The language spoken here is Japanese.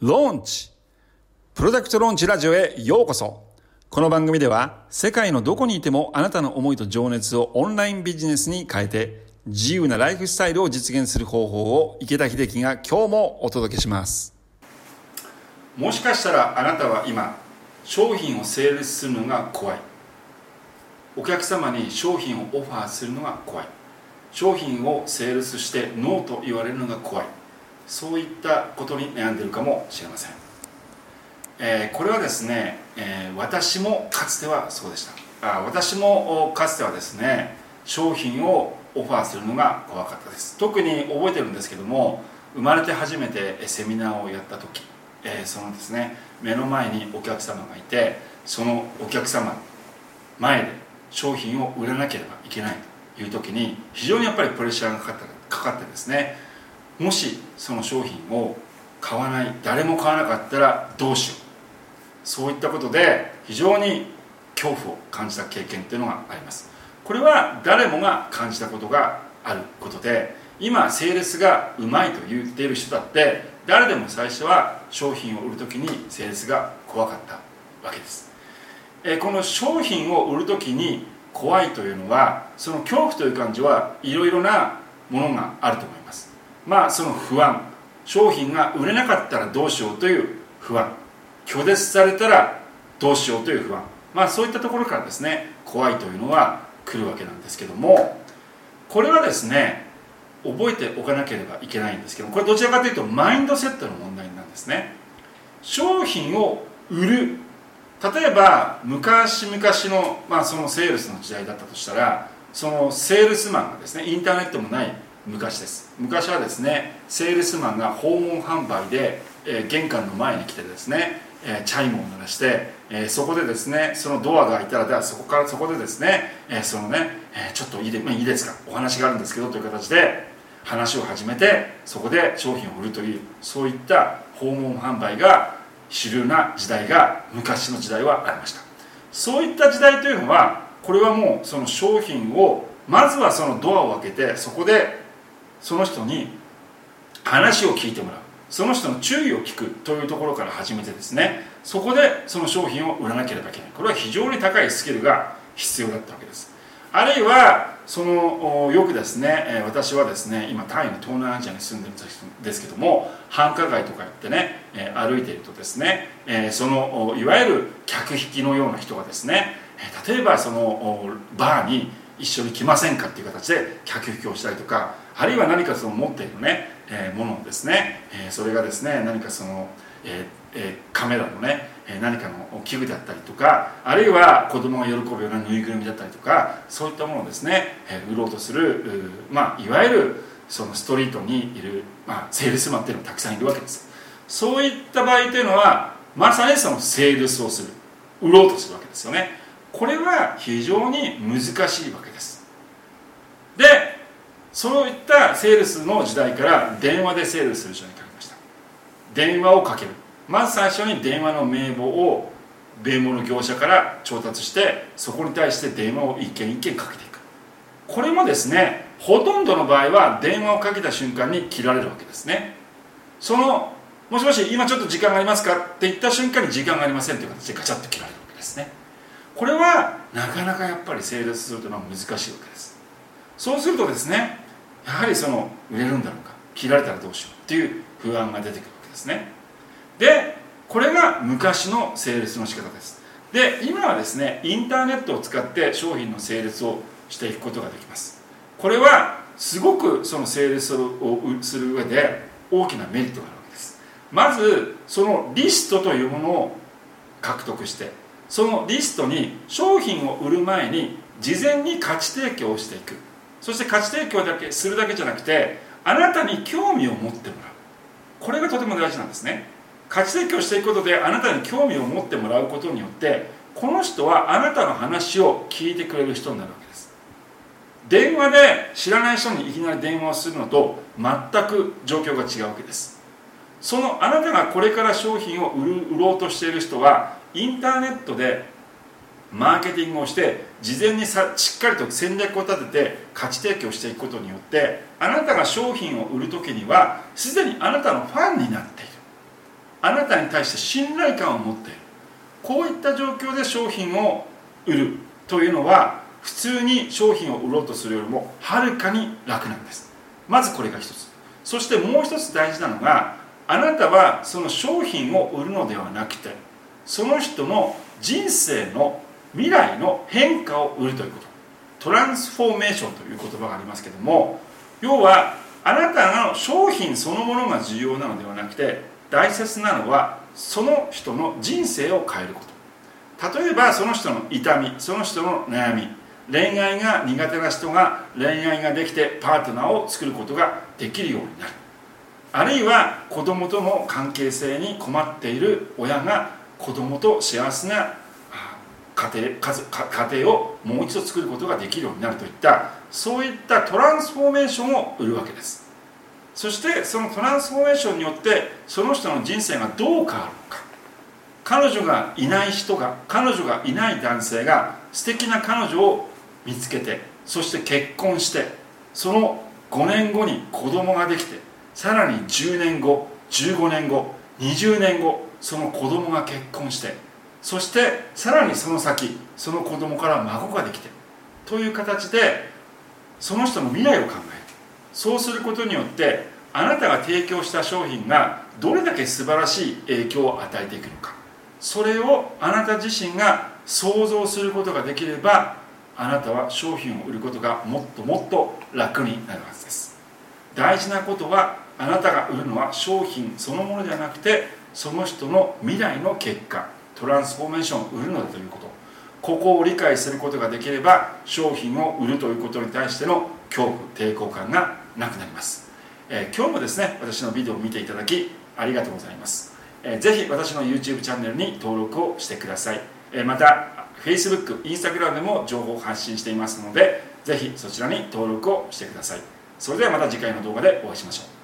ローンチプロダクトローンチラジオへようこそ。この番組では世界のどこにいてもあなたの思いと情熱をオンラインビジネスに変えて自由なライフスタイルを実現する方法を池田秀樹が今日もお届けします。もしかしたらあなたは今商品をセールスするのが怖い。お客様に商品をオファーするのが怖い。商品をセールスしてノーと言われるのが怖い。そういったことに悩んでいるかもしれません、えー、これはですね、えー、私もかつてはそうでした。あ私もかつてはですね商品をオファーするのが怖かったです。特に覚えてるんですけども生まれて初めてセミナーをやった時、えー、そのですね目の前にお客様がいてそのお客様前で商品を売らなければいけないという時に非常にやっぱりプレッシャーがかかったかかってですねもしその商品を買わない誰も買わなかったらどうしよう。そういったことで非常に恐怖を感じた経験っていうのがあります。これは誰もが感じたことがあることで今セールスがうまいと言っている人だって誰でも最初は商品を売る時にセールスが怖かったわけです。えこの商品を売る時に怖いというのはその恐怖という感じはいろいろなものがあると思います。まあその不安。商品が売れなかったらどうしようという不安。拒絶されたらどうしようという不安。まあそういったところからですね怖いというのは来るわけなんですけども。これはですね覚えておかなければいけないんですけどこれどちらかというとマインドセットの問題なんですね。商品を売る。例えば昔々の,、まあそのセールスの時代だったとしたらそのセールスマンがですねインターネットもない昔です。昔はですねセールスマンが訪問販売で、えー、玄関の前に来てですね、えー、チャイムを鳴らして、えー、そこでですねそのドアが開いたらではそこからそこでですね、えそのね、えちょっといいで、まあ、いいですか？お話があるんですけどという形で話を始めてそこで商品を売るというそういった訪問販売が主流な時代が昔の時代はありました。そういった時代というのはこれはもうその商品をまずはそのドアを開けてそこでその人に話を聞いてもらう。その人の注意を聞くというところから始めてですね。そこでその商品を売らなければいけない。これは非常に高いスキルが必要だったわけです。あるいはそのよくですね私はですね今タイの東南アジアに住んでるんですけども繁華街とか行ってね歩いているとですねそのいわゆる客引きのような人がですね例えばそのバーに一緒に来ませんかっていう形で客引きをしたりとかあるいは何かその持っているね、えー、ものをですね、えー、それがですね何かその、えーえー、カメラのね、何かの器具だったりとかあるいは子供が喜ぶようなぬいぐるみだったりとかそういったものをですね、えー、売ろうとするまあいわゆるそのストリートにいる、まあ、セールスマンっていうのがたくさんいるわけです。そういった場合というのはまさにそのセールスをする売ろうとするわけですよね。これは非常に難しいわけです。でそういったセールスの時代から電話でセールスする人に変わりました。電話をかける。まず最初に電話の名簿を弁護の業者から調達してそこに対して電話を一件一件かけていく。これもですねほとんどの場合は電話をかけた瞬間に切られるわけですね。そのもしもし今ちょっと時間がありますかって言った瞬間に時間がありませんという形でガチャッと切られるわけですね。これはなかなかやっぱりセールスするというのは難しいわけです。そうするとですねやはりその売れるんだろうか切られたらどうしようっていう不安が出てくるわけですね。でこれが昔のセールスの仕方です。で今はですねインターネットを使って商品のセールスをしていくことができます。これはすごくそのセールスをする上で大きなメリットがあるわけです。まずそのリストというものを獲得してそのリストに商品を売る前に事前に価値提供をしていく。そして価値提供だけするだけじゃなくてあなたに興味を持ってもらう。これがとても大事なんですね。価値提供していくことであなたに興味を持ってもらうことによってこの人はあなたの話を聞いてくれる人になるわけです。電話で知らない人にいきなり電話をするのと全く状況が違うわけです。そのあなたがこれから商品を売る売ろうとしている人はインターネットでマーケティングをして事前にさしっかりと戦略を立てて価値提供していくことによってあなたが商品を売る時にはすでにあなたのファンになっている。あなたに対して信頼感を持っている。こういった状況で商品を売るというのは普通に商品を売ろうとするよりもはるかに楽なんです。まずこれが一つ。そしてもう一つ大事なのがあなたはその商品を売るのではなくてその人の人生の未来の変化を売るということ。トランスフォーメーションという言葉がありますけども要はあなたの商品そのものが重要なのではなくて大切なのはその人の人生を変えること。例えばその人の痛みその人の悩み恋愛が苦手な人が恋愛ができてパートナーを作ることができるようになる。あるいは子供との関係性に困っている親が子供と幸せな家庭家庭をもう一度作ることができるようになるといったそういったトランスフォーメーションを売るわけです。そしてそのトランスフォーメーションによってその人の人生がどう変わるのか。彼女がいない人が彼女がいない男性が素敵な彼女を見つけてそして結婚してその5年後に子供ができてさらに10年後15年後20年後その子供が結婚してそしてさらにその先その子供から孫ができてという形でその人の未来を考える。そうすることによってあなたが提供した商品がどれだけ素晴らしい影響を与えていくのか。それをあなた自身が想像することができればあなたは商品を売ることがもっともっと楽になるはずです。大事なことはあなたが売るのは商品そのものではなくてその人の未来の結果トランスフォーメーションを売るのだということ。ここを理解することができれば商品を売るということに対しての恐怖抵抗感がなくなります、えー、今日もですね私のビデオを見ていただきありがとうございます、えー、ぜひ私の YouTube チャンネルに登録をしてください、えー、また Facebook、Instagram でも情報を発信していますのでぜひそちらに登録をしてください。それではまた次回の動画でお会いしましょう。